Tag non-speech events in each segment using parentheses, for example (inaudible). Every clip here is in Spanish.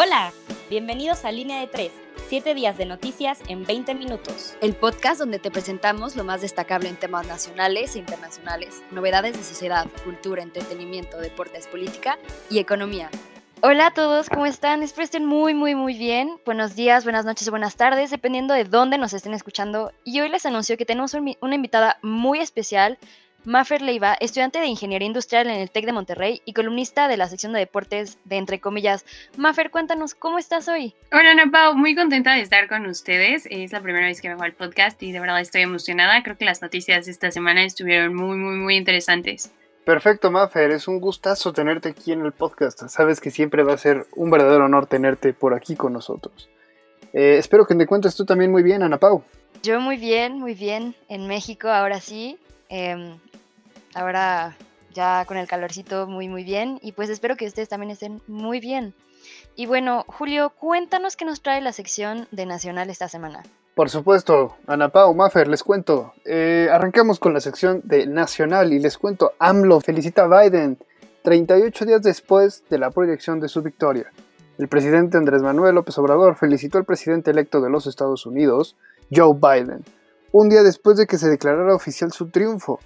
Hola, bienvenidos a Línea de 3, 7 días de noticias en 20 minutos. El podcast donde te presentamos lo más destacable en temas nacionales e internacionales, novedades de sociedad, cultura, entretenimiento, deportes, política y economía. Hola a todos, ¿cómo están? Espero estén muy, muy, muy bien. Buenos días, buenas noches o buenas tardes, dependiendo de dónde nos estén escuchando. Y hoy les anuncio que tenemos una invitada muy especial Maffer Leiva, estudiante de Ingeniería Industrial en el TEC de Monterrey y columnista de la sección de deportes de Entre Comillas. Maffer, cuéntanos, ¿cómo estás hoy? Hola, Ana Pau, muy contenta de estar con ustedes. Es la primera vez que me hago al podcast y de verdad estoy emocionada. Creo que las noticias de esta semana estuvieron muy, muy, muy interesantes. Perfecto, Maffer, es un gustazo tenerte aquí en el podcast. Sabes que siempre va a ser un verdadero honor tenerte por aquí con nosotros. Eh, espero que te cuentes tú también muy bien, Ana Pau. Yo muy bien, muy bien. En México, ahora sí. Em, ahora ya con el calorcito muy muy bien y pues espero que ustedes también estén muy bien. Y bueno, Julio, cuéntanos qué nos trae la sección de Nacional esta semana. Por supuesto, Ana Pau, Maffer, les cuento. Eh, arrancamos con la sección de Nacional y les cuento, AMLO felicita a Biden 38 días después de la proyección de su victoria. El presidente Andrés Manuel López Obrador felicitó al presidente electo de los Estados Unidos, Joe Biden, un día después de que se declarara oficial su triunfo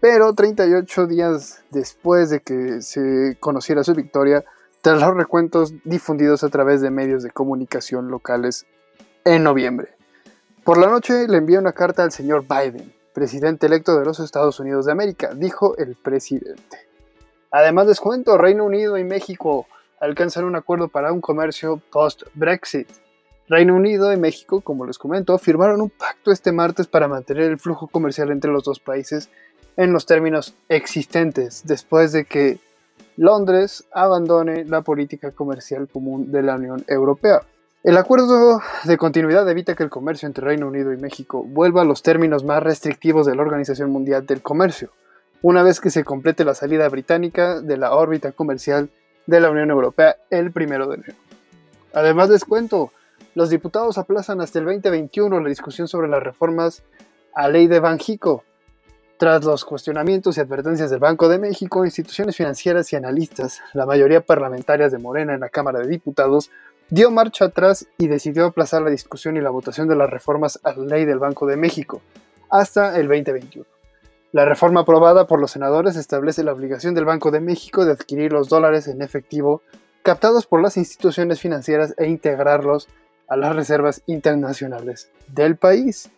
pero 38 días después de que se conociera su victoria, tras los recuentos difundidos a través de medios de comunicación locales en noviembre. Por la noche le envió una carta al señor Biden, presidente electo de los Estados Unidos de América, dijo el presidente. Además les cuento, Reino Unido y México alcanzan un acuerdo para un comercio post-Brexit. Reino Unido y México, como les comento, firmaron un pacto este martes para mantener el flujo comercial entre los dos países en los términos existentes después de que Londres abandone la política comercial común de la Unión Europea. El acuerdo de continuidad evita que el comercio entre Reino Unido y México vuelva a los términos más restrictivos de la Organización Mundial del Comercio, una vez que se complete la salida británica de la órbita comercial de la Unión Europea el 1 de enero. Además les cuento, los diputados aplazan hasta el 2021 la discusión sobre las reformas a ley de Banjico, tras los cuestionamientos y advertencias del Banco de México, instituciones financieras y analistas, la mayoría parlamentarias de Morena en la Cámara de Diputados, dio marcha atrás y decidió aplazar la discusión y la votación de las reformas a la ley del Banco de México hasta el 2021. La reforma aprobada por los senadores establece la obligación del Banco de México de adquirir los dólares en efectivo captados por las instituciones financieras e integrarlos a las reservas internacionales del país.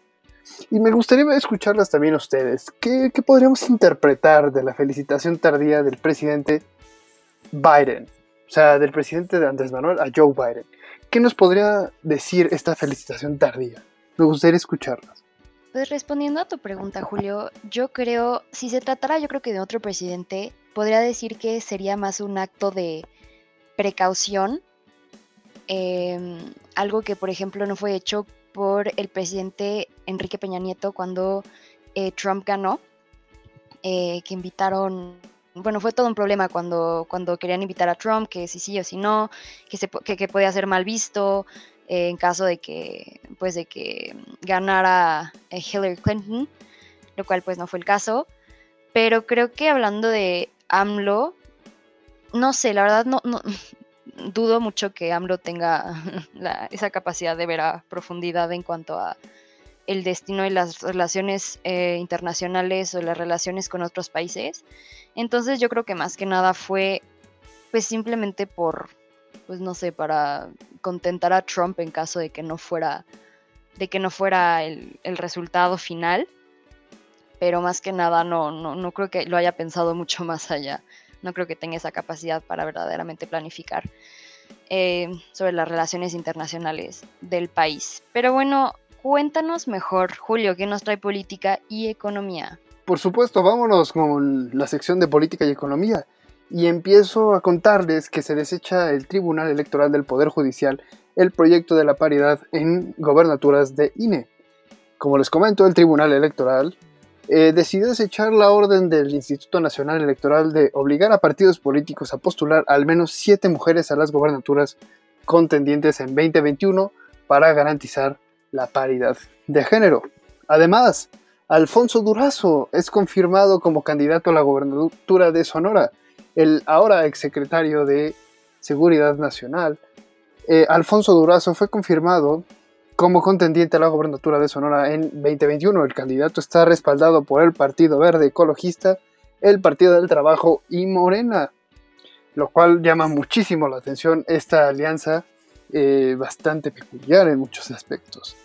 Y me gustaría escucharlas también ustedes. ¿Qué, podríamos interpretar de la felicitación tardía del presidente Biden? O sea, del presidente de Andrés Manuel a Joe Biden. ¿Qué nos podría decir esta felicitación tardía? Me gustaría escucharlas. Pues respondiendo a tu pregunta, Julio, yo creo, si se tratara yo creo que de otro presidente, podría decir que sería más un acto de precaución, em, algo que por ejemplo no fue hecho por el presidente Enrique Peña Nieto cuando eh, Trump ganó, eh, que invitaron, bueno, fue todo un problema cuando, cuando querían invitar a Trump, que si sí o si no, que, se, que, podía ser mal visto eh, en caso de que, pues, de que ganara Hillary Clinton, lo cual pues no fue el caso. Pero creo que hablando de AMLO, no sé, la verdad no, dudo mucho que AMLO tenga (laughs) esa capacidad de ver a profundidad en cuanto a el destino y las relaciones eh, internacionales o las relaciones con otros países. Entonces yo creo que más que nada fue pues simplemente por, pues no sé, para contentar a Trump en caso de que no fuera, de que no fuera el, resultado final. Pero más que nada no, no, no creo que lo haya pensado mucho más allá no creo que tenga esa capacidad para verdaderamente planificar eh, sobre las relaciones internacionales del país. Pero bueno, cuéntanos mejor, Julio, ¿qué nos trae política y economía? Por supuesto, vámonos con la sección de política y economía. Y empiezo a contarles que se desecha el Tribunal Electoral del Poder Judicial el proyecto de la paridad en gobernaturas de INE. Como les comento, el Tribunal Electoral eh, decidió desechar la orden del Instituto Nacional Electoral de obligar a partidos políticos a postular al menos siete mujeres a las gobernaturas contendientes en 2021 para garantizar la paridad de género. Además, Alfonso Durazo es confirmado como candidato a la gobernatura de Sonora. El ahora exsecretario de Seguridad Nacional eh, Alfonso Durazo fue confirmado como contendiente a la gobernatura de Sonora en 2021. El candidato está respaldado por el Partido Verde Ecologista, el Partido del Trabajo y Morena, lo cual llama muchísimo la atención esta alianza eh, bastante peculiar en muchos aspectos.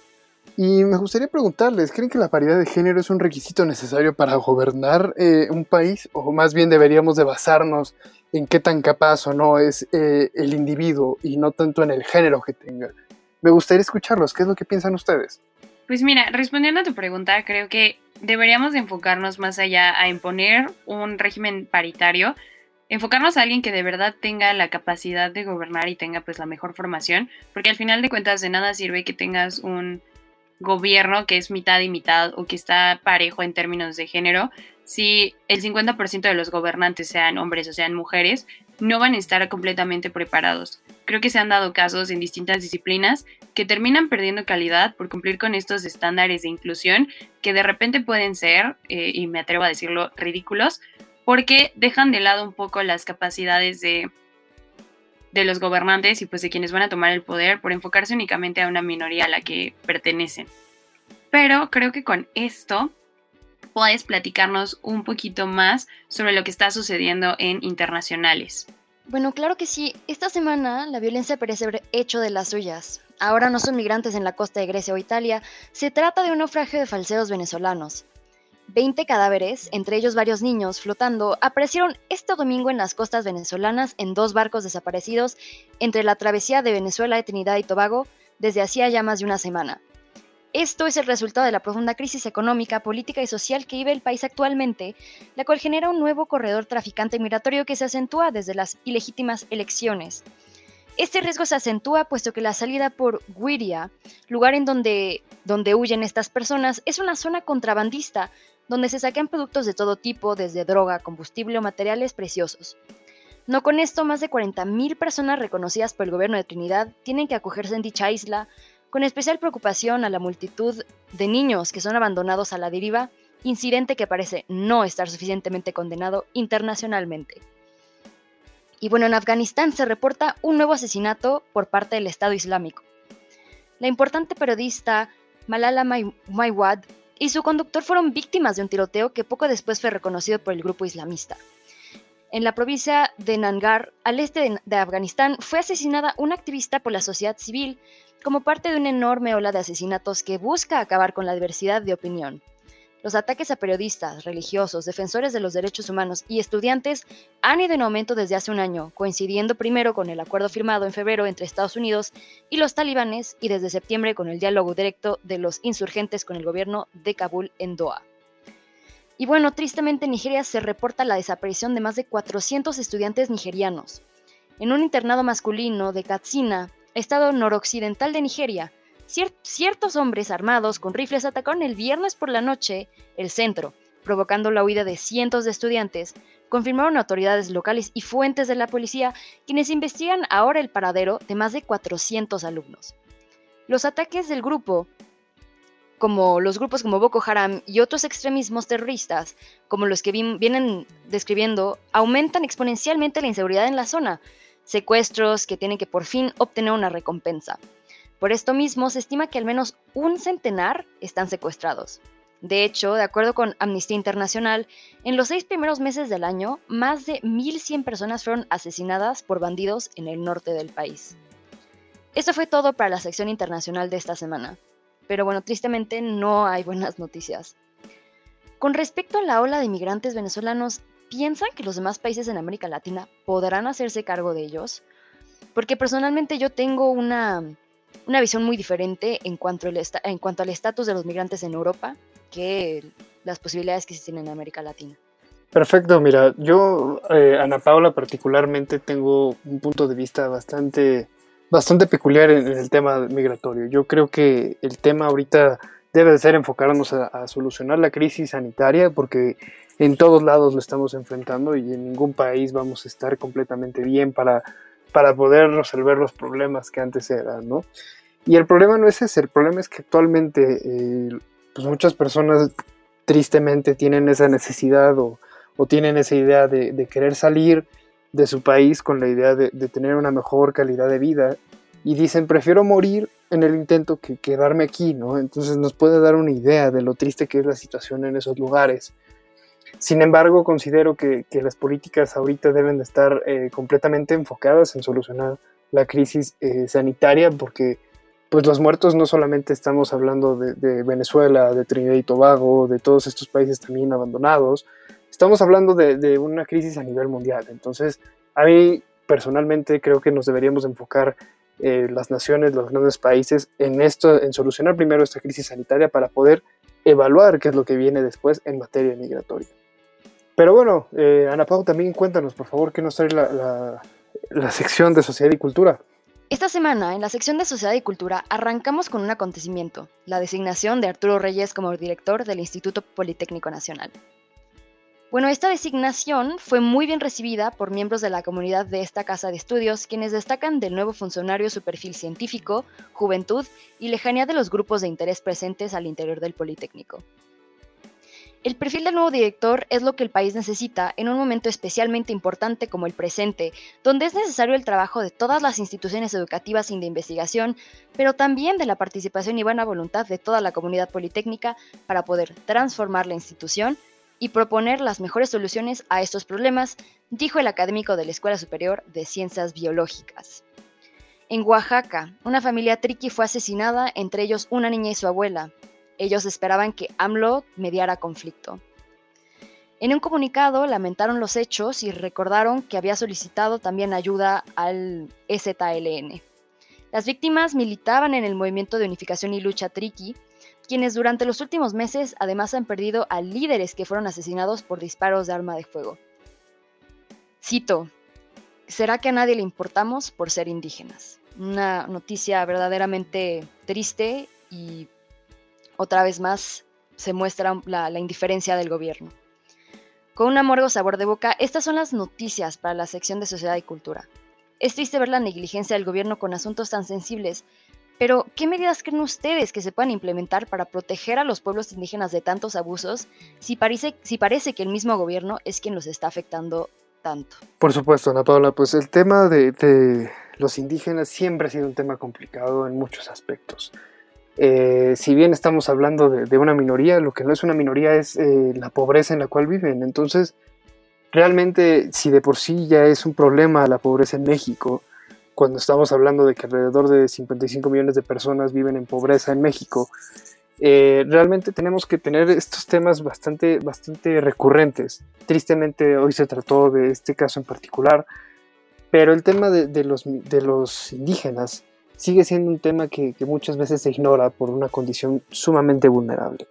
Y me gustaría preguntarles, ¿creen que la paridad de género es un requisito necesario para gobernar eh, un país? ¿O más bien deberíamos de basarnos en qué tan capaz o no es eh, el individuo y no tanto en el género que tenga? Me gustaría escucharlos, ¿qué es lo que piensan ustedes? Pues mira, respondiendo a tu pregunta, creo que deberíamos enfocarnos más allá a imponer un régimen paritario, enfocarnos a alguien que de verdad tenga la capacidad de gobernar y tenga pues la mejor formación, porque al final de cuentas de nada sirve que tengas un gobierno que es mitad y mitad o que está parejo en términos de género, si el 50% de los gobernantes sean hombres o sean mujeres, no van a estar completamente preparados. Creo que se han dado casos en distintas disciplinas que terminan perdiendo calidad por cumplir con estos estándares de inclusión que de repente pueden ser, eh, y me atrevo a decirlo, ridículos, porque dejan de lado un poco las capacidades de de los gobernantes y pues de quienes van a tomar el poder por enfocarse únicamente a una minoría a la que pertenecen. Pero creo que con esto puedes platicarnos un poquito más sobre lo que está sucediendo en internacionales. Bueno, claro que sí. Esta semana la violencia parece haber hecho de las suyas. Ahora no son migrantes en la costa de Grecia o Italia, se trata de un naufragio de falseros venezolanos. 20 cadáveres, entre ellos varios niños, flotando, aparecieron este domingo en las costas venezolanas en dos barcos desaparecidos entre la travesía de Venezuela de Trinidad y Tobago desde hacía ya más de una semana. Esto es el resultado de la profunda crisis económica, política y social que vive el país actualmente, la cual genera un nuevo corredor traficante migratorio que se acentúa desde las ilegítimas elecciones. Este riesgo se acentúa puesto que la salida por Guiria, lugar en donde, donde huyen estas personas, es una zona contrabandista donde se saquean productos de todo tipo, desde droga, combustible o materiales preciosos. No con esto, más de 40.000 personas reconocidas por el gobierno de Trinidad tienen que acogerse en dicha isla, con especial preocupación a la multitud de niños que son abandonados a la deriva, incidente que parece no estar suficientemente condenado internacionalmente. Y bueno, en Afganistán se reporta un nuevo asesinato por parte del Estado Islámico. La importante periodista Malala Maywad y su conductor fueron víctimas de un tiroteo que poco después fue reconocido por el grupo islamista. En la provincia de Nangar, al este de, Afganistán, fue asesinada una activista por la sociedad civil como parte de una enorme ola de asesinatos que busca acabar con la diversidad de opinión. Los ataques a periodistas, religiosos, defensores de los derechos humanos y estudiantes han ido en aumento desde hace un año, coincidiendo primero con el acuerdo firmado en febrero entre Estados Unidos y los talibanes y desde septiembre con el diálogo directo de los insurgentes con el gobierno de Kabul en Doha. Y bueno, tristemente en Nigeria se reporta la desaparición de más de 400 estudiantes nigerianos. En un internado masculino de Katsina, estado noroccidental de Nigeria, ciertos hombres armados con rifles atacaron el viernes por la noche el centro, provocando la huida de cientos de estudiantes, confirmaron autoridades locales y fuentes de la policía, quienes investigan ahora el paradero de más de 400 alumnos. Los ataques del grupo, como los grupos como Boko Haram y otros extremismos terroristas, como los que vienen describiendo, aumentan exponencialmente la inseguridad en la zona, secuestros que tienen que por fin obtener una recompensa. Por esto mismo, se estima que al menos un centenar están secuestrados. De hecho, de acuerdo con Amnistía Internacional, en los seis primeros meses del año, más de 1.100 personas fueron asesinadas por bandidos en el norte del país. Esto fue todo para la sección internacional de esta semana. Pero bueno, tristemente no hay buenas noticias. Con respecto a la ola de migrantes venezolanos, ¿piensan que los demás países en América Latina podrán hacerse cargo de ellos? Porque personalmente yo tengo una una visión muy diferente en cuanto, al en cuanto al estatus de los migrantes en Europa que las posibilidades que existen en América Latina. Perfecto, mira, yo, eh, Ana Paula, particularmente tengo un punto de vista bastante, bastante peculiar en, el tema migratorio. Yo creo que el tema ahorita debe de ser enfocarnos a, a, solucionar la crisis sanitaria porque en todos lados lo estamos enfrentando y en ningún país vamos a estar completamente bien para para poder resolver los problemas que antes eran, ¿no? Y el problema no es ese, el problema es que actualmente eh, pues muchas personas tristemente tienen esa necesidad o, tienen esa idea de, querer salir de su país con la idea de, tener una mejor calidad de vida y dicen, prefiero morir en el intento que quedarme aquí, ¿no? Entonces nos puede dar una idea de lo triste que es la situación en esos lugares. Sin embargo, considero que, las políticas ahorita deben de estar eh, completamente enfocadas en solucionar la crisis eh, sanitaria porque pues los muertos no solamente estamos hablando de, Venezuela, de Trinidad y Tobago, de todos estos países también abandonados, estamos hablando de, una crisis a nivel mundial. Entonces, a mí personalmente creo que nos deberíamos enfocar eh, las naciones, los grandes países en esto, en solucionar primero esta crisis sanitaria para poder evaluar qué es lo que viene después en materia migratoria. Pero bueno, eh, Ana Pau, también cuéntanos, por favor, qué nos trae la, la sección de Sociedad y Cultura. Esta semana, en la sección de Sociedad y Cultura, arrancamos con un acontecimiento, la designación de Arturo Reyes como director del Instituto Politécnico Nacional. Bueno, esta designación fue muy bien recibida por miembros de la comunidad de esta casa de estudios, quienes destacan del nuevo funcionario su perfil científico, juventud y lejanía de los grupos de interés presentes al interior del Politécnico. El perfil del nuevo director es lo que el país necesita en un momento especialmente importante como el presente, donde es necesario el trabajo de todas las instituciones educativas y de investigación, pero también de la participación y buena voluntad de toda la comunidad politécnica para poder transformar la institución y proponer las mejores soluciones a estos problemas, dijo el académico de la Escuela Superior de Ciencias Biológicas. En Oaxaca, una familia triqui fue asesinada, entre ellos una niña y su abuela. Ellos esperaban que AMLO mediara conflicto. En un comunicado lamentaron los hechos y recordaron que había solicitado también ayuda al EZLN. Las víctimas militaban en el movimiento de unificación y lucha Triqui, quienes durante los últimos meses además han perdido a líderes que fueron asesinados por disparos de arma de fuego. Cito, ¿será que a nadie le importamos por ser indígenas? Una noticia verdaderamente triste y otra vez más se muestra la, indiferencia del gobierno. Con un amargo sabor de boca, estas son las noticias para la sección de Sociedad y Cultura. Es triste ver la negligencia del gobierno con asuntos tan sensibles, pero ¿qué medidas creen ustedes que se puedan implementar para proteger a los pueblos indígenas de tantos abusos si parece, que el mismo gobierno es quien los está afectando tanto? Por supuesto, Ana Paula, pues el tema de los indígenas siempre ha sido un tema complicado en muchos aspectos. Eh, si bien estamos hablando de, una minoría, lo que no es una minoría es eh, la pobreza en la cual viven. Entonces, realmente, si de por sí ya es un problema la pobreza en México, cuando estamos hablando de que alrededor de 55 millones de personas viven en pobreza en México, eh, realmente tenemos que tener estos temas bastante, bastante recurrentes. Tristemente hoy se trató de este caso en particular, pero el tema de, los, de los indígenas sigue siendo un tema que, muchas veces se ignora por una condición sumamente vulnerable.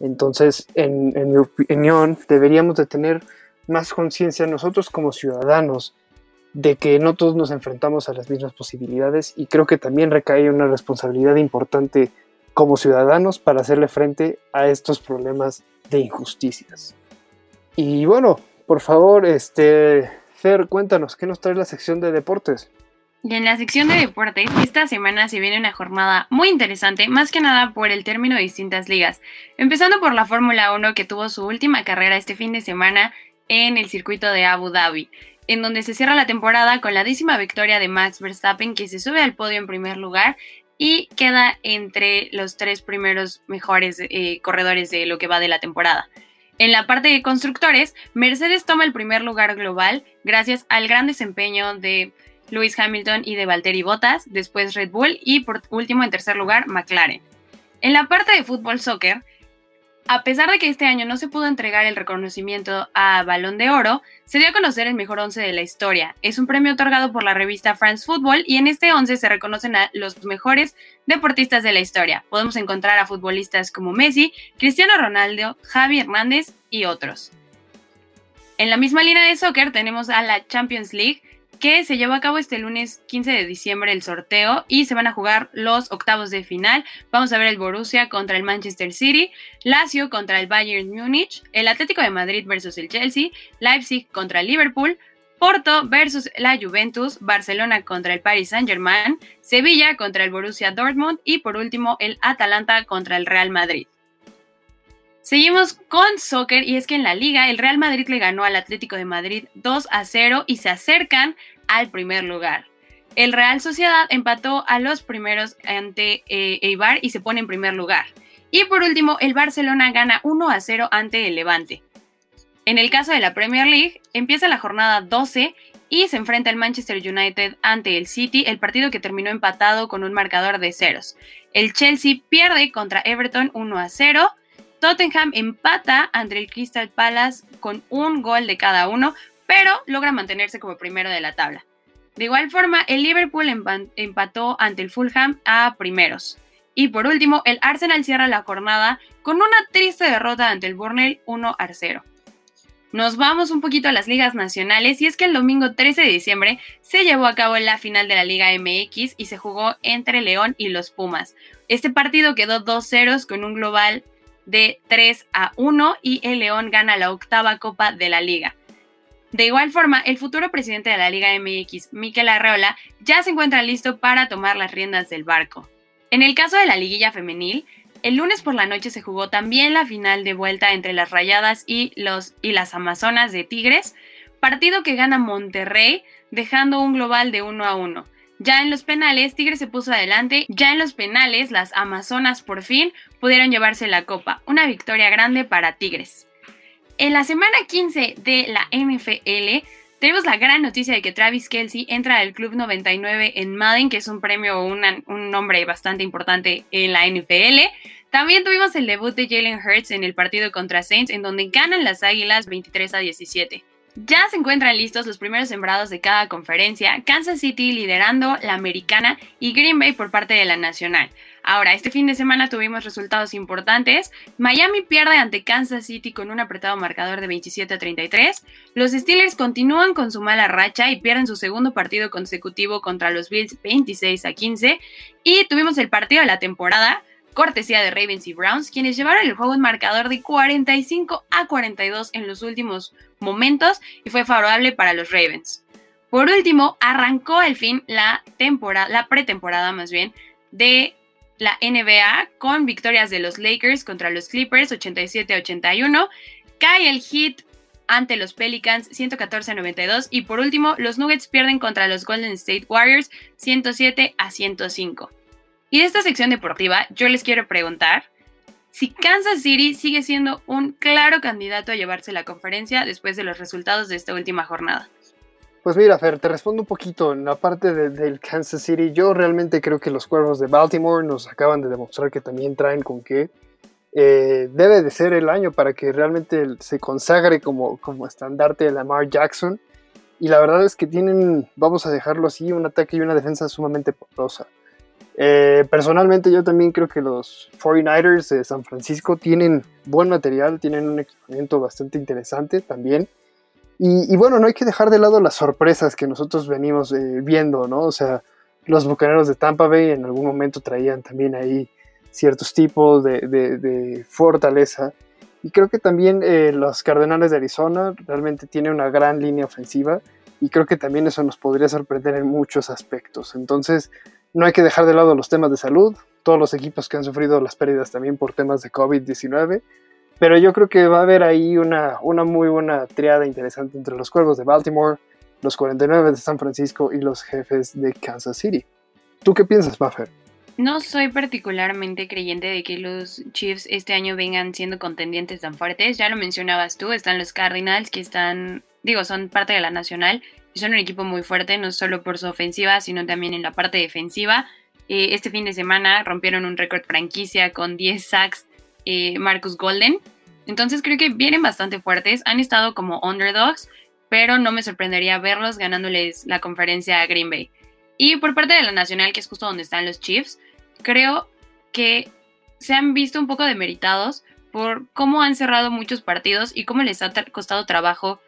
Entonces, en, mi opinión, deberíamos de tener más conciencia nosotros como ciudadanos de que no todos nos enfrentamos a las mismas posibilidades y creo que también recae una responsabilidad importante como ciudadanos para hacerle frente a estos problemas de injusticias. Y bueno, por favor, este, Fer, cuéntanos, ¿qué nos trae la sección de deportes? Y en la sección de deportes, esta semana se viene una jornada muy interesante, más que nada por el término de distintas ligas. Empezando por la Fórmula 1 que tuvo su última carrera este fin de semana en el circuito de Abu Dhabi, en donde se cierra la temporada con la décima victoria de Max Verstappen que se sube al podio en primer lugar y queda entre los tres primeros mejores eh, corredores de lo que va de la temporada. En la parte de constructores, Mercedes toma el primer lugar global gracias al gran desempeño de Lewis Hamilton y de Valtteri Bottas, después Red Bull y por último en tercer lugar McLaren. En la parte de fútbol soccer, a pesar de que este año no se pudo entregar el reconocimiento a Balón de Oro, se dio a conocer el mejor once de la historia. Es un premio otorgado por la revista France Football y en este once se reconocen a los mejores deportistas de la historia. Podemos encontrar a futbolistas como Messi, Cristiano Ronaldo, Javi Hernández y otros. En la misma línea de soccer tenemos a la Champions League, que se llevó a cabo este lunes 15 de diciembre el sorteo y se van a jugar los octavos de final. Vamos a ver el Borussia contra el Manchester City, Lazio contra el Bayern Múnich, el Atlético de Madrid versus el Chelsea, Leipzig contra el Liverpool, Porto versus la Juventus, Barcelona contra el Paris Saint-Germain, Sevilla contra el Borussia Dortmund y por último el Atalanta contra el Real Madrid. Seguimos con soccer y es que en la liga el Real Madrid le ganó al Atlético de Madrid 2 a 0 y se acercan al primer lugar. el Real Sociedad empató a los primeros ante eh, Eibar y se pone en primer lugar. Y por último, el Barcelona gana 1 a 0 ante el Levante. En el caso de la Premier League, empieza la jornada 12 y se enfrenta el Manchester United ante el City, el partido que terminó empatado con un marcador de ceros. El Chelsea pierde contra Everton 1 a 0. Tottenham empata ante el Crystal Palace con un gol de cada uno, pero logra mantenerse como primero de la tabla. De igual forma, el Liverpool empató ante el Fulham a primeros. Y por último, el Arsenal cierra la jornada con una triste derrota ante el Burnley 1 a 0. Nos vamos un poquito a las ligas nacionales y es que el domingo 13 de diciembre se llevó a cabo la final de la Liga MX y se jugó entre León y los Pumas. Este partido quedó 2 ceros con un global de 3 a 1 y el León gana la octava copa de la liga. De igual forma, el futuro presidente de la Liga MX, Miquel Arreola, ya se encuentra listo para tomar las riendas del barco. En el caso de la liguilla femenil, el lunes por la noche se jugó también la final de vuelta entre las Rayadas y, los, y las Amazonas de Tigres, partido que gana Monterrey, dejando un global de 1 a 1. Ya en los penales, Tigres se puso adelante. Ya en los penales, las Amazonas por fin pudieron llevarse la copa. Una victoria grande para Tigres. En la semana 15 de la NFL, tenemos la gran noticia de que Travis Kelsey entra al Club 99 en Madden, que es un premio o un nombre bastante importante en la NFL. También tuvimos el debut de Jalen Hurts en el partido contra Saints, en donde ganan las Águilas 23 a 17. Ya se encuentran listos los primeros sembrados de cada conferencia, Kansas City liderando la americana y Green Bay por parte de la nacional. Ahora, este fin de semana tuvimos resultados importantes. Miami pierde ante Kansas City con un apretado marcador de 27 a 33. Los Steelers continúan con su mala racha y pierden su segundo partido consecutivo contra los Bills 26 a 15. Y tuvimos el partido de la temporada cortesía de Ravens y Browns, quienes llevaron el juego en marcador de 45 a 42 en los últimos momentos y fue favorable para los Ravens. Por último, arrancó al fin la temporada, la pretemporada más bien, de la NBA con victorias de los Lakers contra los Clippers 87 a 81, cae el Heat ante los Pelicans 114 a 92 y por último los Nuggets pierden contra los Golden State Warriors 107 a 105. Y de esta sección deportiva, yo les quiero preguntar si Kansas City sigue siendo un claro candidato a llevarse la conferencia después de los resultados de esta última jornada. Pues mira, Fer, te respondo un poquito en la parte del Kansas City. Yo realmente creo que los cuervos de Baltimore nos acaban de demostrar que también traen con que eh, debe de ser el año para que realmente se consagre como, como estandarte de Lamar Jackson. Y la verdad es que tienen, vamos a dejarlo así, un ataque y una defensa sumamente poderosa. Eh, personalmente yo también creo que los 49ers de San Francisco tienen buen material, tienen un equipamiento bastante interesante también. Y, bueno, no hay que dejar de lado las sorpresas que nosotros venimos eh, viendo, ¿no? O sea, los Bucaneros de Tampa Bay en algún momento traían también ahí ciertos tipos de, fortaleza. Y creo que también eh, los Cardenales de Arizona realmente tienen una gran línea ofensiva y creo que también eso nos podría sorprender en muchos aspectos. Entonces, no hay que dejar de lado los temas de salud, todos los equipos que han sufrido las pérdidas también por temas de COVID-19, pero yo creo que va a haber ahí una, una muy buena triada interesante entre los cuervos de Baltimore, los 49 de San Francisco y los jefes de Kansas City. ¿Tú qué piensas, Buffer? No soy particularmente creyente de que los Chiefs este año vengan siendo contendientes tan fuertes. Ya lo mencionabas tú, están los Cardinals que están, digo, son parte de la nacional son un equipo muy fuerte, no solo por su ofensiva, sino también en la parte defensiva. Eh, este fin de semana rompieron un récord franquicia con 10 sacks eh, Marcus Golden. Entonces creo que vienen bastante fuertes. Han estado como underdogs, pero no me sorprendería verlos ganándoles la conferencia a Green Bay. Y por parte de la Nacional, que es justo donde están los Chiefs, creo que se han visto un poco demeritados por cómo han cerrado muchos partidos y cómo les ha costado trabajo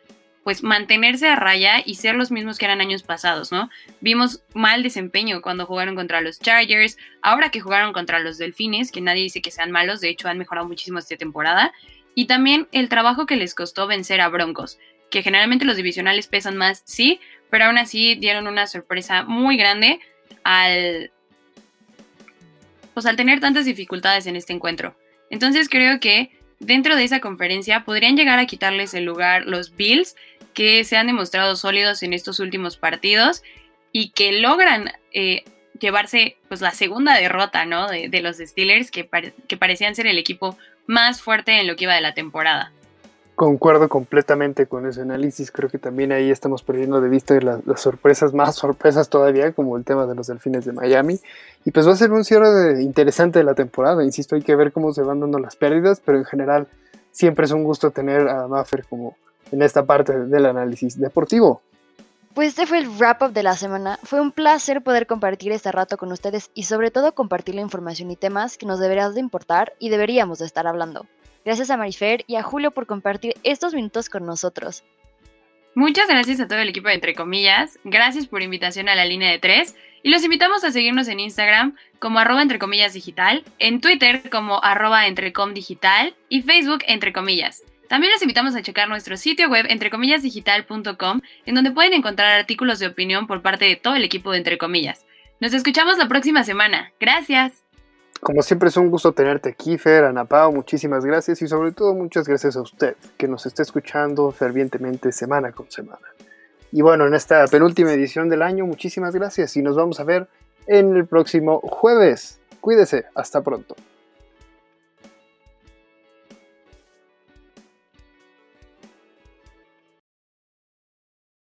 pues mantenerse a raya y ser los mismos que eran años pasados, ¿no? Vimos mal desempeño cuando jugaron contra los Chargers, ahora que jugaron contra los Delfines, que nadie dice que sean malos, de hecho han mejorado muchísimo esta temporada, y también el trabajo que les costó vencer a Broncos, que generalmente los divisionales pesan más, sí, pero aún así dieron una sorpresa muy grande al pues al tener tantas dificultades en este encuentro. Entonces creo que dentro de esa conferencia podrían llegar a quitarles el lugar los Bills, que se han demostrado sólidos en estos últimos partidos. y que logran eh, llevarse pues la segunda derrota, ¿no? De, los Steelers que, que parecían ser el equipo más fuerte en lo que iba de la temporada. Concuerdo completamente con ese análisis. Creo que también ahí estamos perdiendo de vista las, sorpresas, más sorpresas todavía, como el tema de los delfines de Miami. Y pues va a ser un cierre interesante de la temporada. Insisto, hay que ver cómo se van dando las pérdidas, pero en general siempre es un gusto tener a Maffer como en esta parte del análisis deportivo. Pues este fue el wrap up de la semana. Fue un placer poder compartir este rato con ustedes y sobre todo compartir la información y temas que nos deberían de importar y deberíamos de estar hablando. Gracias a Marifer y a Julio por compartir estos minutos con nosotros. Muchas gracias a todo el equipo de Entre Comillas, gracias por invitación a la línea de tres y los invitamos a seguirnos en Instagram como arroba entre comillas digital, en Twitter como arroba entrecom digital y Facebook entre comillas. También les invitamos a checar nuestro sitio web entrecomillasdigital.com en donde pueden encontrar artículos de opinión por parte de todo el equipo de Entre Comillas. Nos escuchamos la próxima semana. Gracias. Como siempre es un gusto tenerte aquí, Fer, Ana Pao, muchísimas gracias y sobre todo muchas gracias a usted que nos está escuchando fervientemente semana con semana. Y bueno, en esta penúltima edición del año, muchísimas gracias y nos vamos a ver en el próximo jueves. Cuídese, hasta pronto.